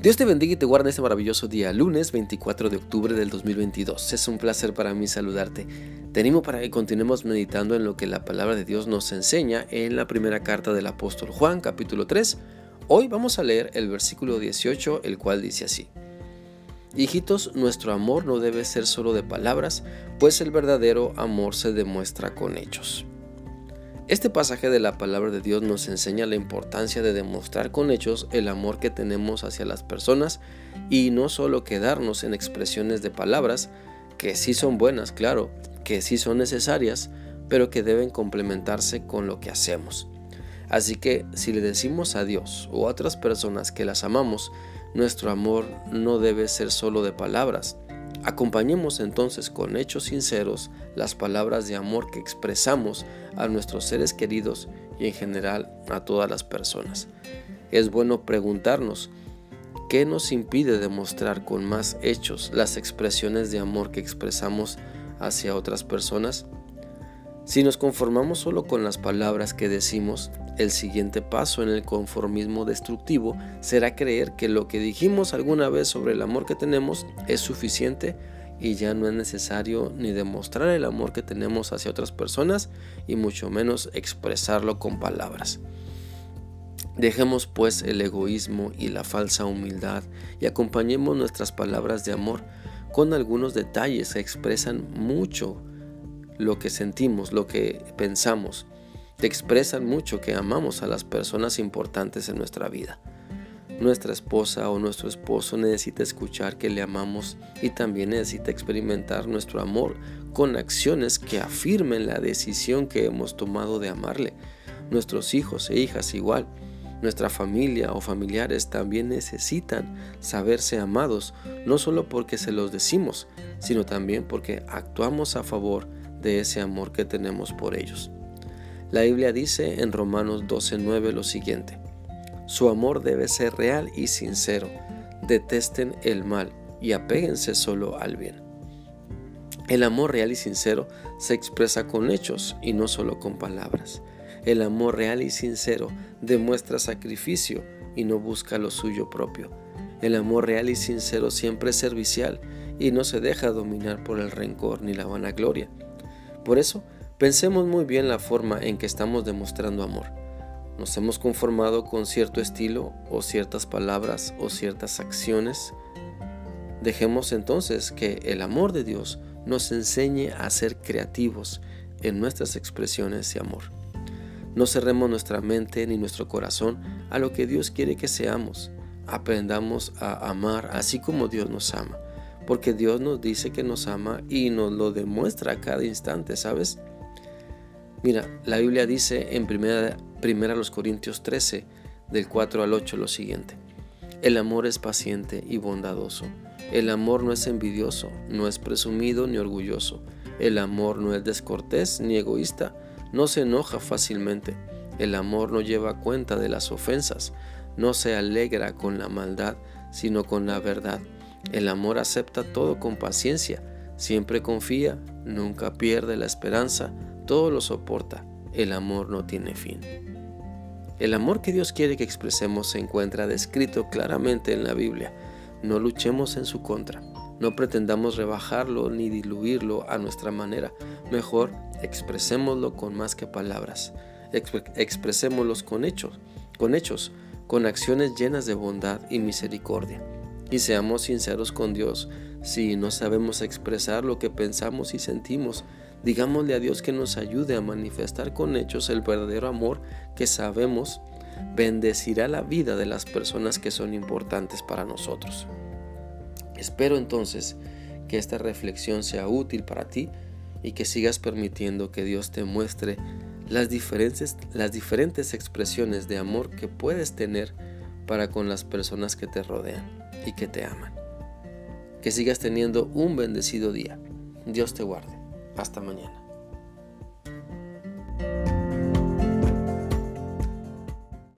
Dios te bendiga y te guarde este maravilloso día, lunes 24 de octubre del 2022. Es un placer para mí saludarte. Te animo para que continuemos meditando en lo que la palabra de Dios nos enseña en la primera carta del apóstol Juan, capítulo 3. Hoy vamos a leer el versículo 18, el cual dice así. Hijitos, nuestro amor no debe ser solo de palabras, pues el verdadero amor se demuestra con hechos. Este pasaje de la palabra de Dios nos enseña la importancia de demostrar con hechos el amor que tenemos hacia las personas y no solo quedarnos en expresiones de palabras, que sí son buenas, claro, que sí son necesarias, pero que deben complementarse con lo que hacemos. Así que si le decimos a Dios o a otras personas que las amamos, nuestro amor no debe ser solo de palabras, Acompañemos entonces con hechos sinceros las palabras de amor que expresamos a nuestros seres queridos y en general a todas las personas. Es bueno preguntarnos, ¿qué nos impide demostrar con más hechos las expresiones de amor que expresamos hacia otras personas? Si nos conformamos solo con las palabras que decimos, el siguiente paso en el conformismo destructivo será creer que lo que dijimos alguna vez sobre el amor que tenemos es suficiente y ya no es necesario ni demostrar el amor que tenemos hacia otras personas y mucho menos expresarlo con palabras. Dejemos pues el egoísmo y la falsa humildad y acompañemos nuestras palabras de amor con algunos detalles que expresan mucho lo que sentimos, lo que pensamos, te expresan mucho que amamos a las personas importantes en nuestra vida. Nuestra esposa o nuestro esposo necesita escuchar que le amamos y también necesita experimentar nuestro amor con acciones que afirmen la decisión que hemos tomado de amarle. Nuestros hijos e hijas igual. Nuestra familia o familiares también necesitan saberse amados, no solo porque se los decimos, sino también porque actuamos a favor de ese amor que tenemos por ellos. La Biblia dice en Romanos 12:9 lo siguiente, su amor debe ser real y sincero, detesten el mal y apéguense solo al bien. El amor real y sincero se expresa con hechos y no solo con palabras. El amor real y sincero demuestra sacrificio y no busca lo suyo propio. El amor real y sincero siempre es servicial y no se deja dominar por el rencor ni la vanagloria. Por eso, pensemos muy bien la forma en que estamos demostrando amor. ¿Nos hemos conformado con cierto estilo o ciertas palabras o ciertas acciones? Dejemos entonces que el amor de Dios nos enseñe a ser creativos en nuestras expresiones de amor. No cerremos nuestra mente ni nuestro corazón a lo que Dios quiere que seamos. Aprendamos a amar así como Dios nos ama porque Dios nos dice que nos ama y nos lo demuestra a cada instante, ¿sabes? Mira, la Biblia dice en primera, primera los Corintios 13, del 4 al 8, lo siguiente. El amor es paciente y bondadoso. El amor no es envidioso, no es presumido ni orgulloso. El amor no es descortés ni egoísta, no se enoja fácilmente. El amor no lleva cuenta de las ofensas, no se alegra con la maldad, sino con la verdad. El amor acepta todo con paciencia, siempre confía, nunca pierde la esperanza, todo lo soporta. El amor no tiene fin. El amor que Dios quiere que expresemos se encuentra descrito claramente en la Biblia. No luchemos en su contra. No pretendamos rebajarlo ni diluirlo a nuestra manera. Mejor expresémoslo con más que palabras. expresémoslo con hechos, con hechos, con acciones llenas de bondad y misericordia. Y seamos sinceros con Dios. Si no sabemos expresar lo que pensamos y sentimos, digámosle a Dios que nos ayude a manifestar con hechos el verdadero amor que sabemos bendecirá la vida de las personas que son importantes para nosotros. Espero entonces que esta reflexión sea útil para ti y que sigas permitiendo que Dios te muestre las diferentes, las diferentes expresiones de amor que puedes tener para con las personas que te rodean y que te aman. Que sigas teniendo un bendecido día. Dios te guarde. Hasta mañana.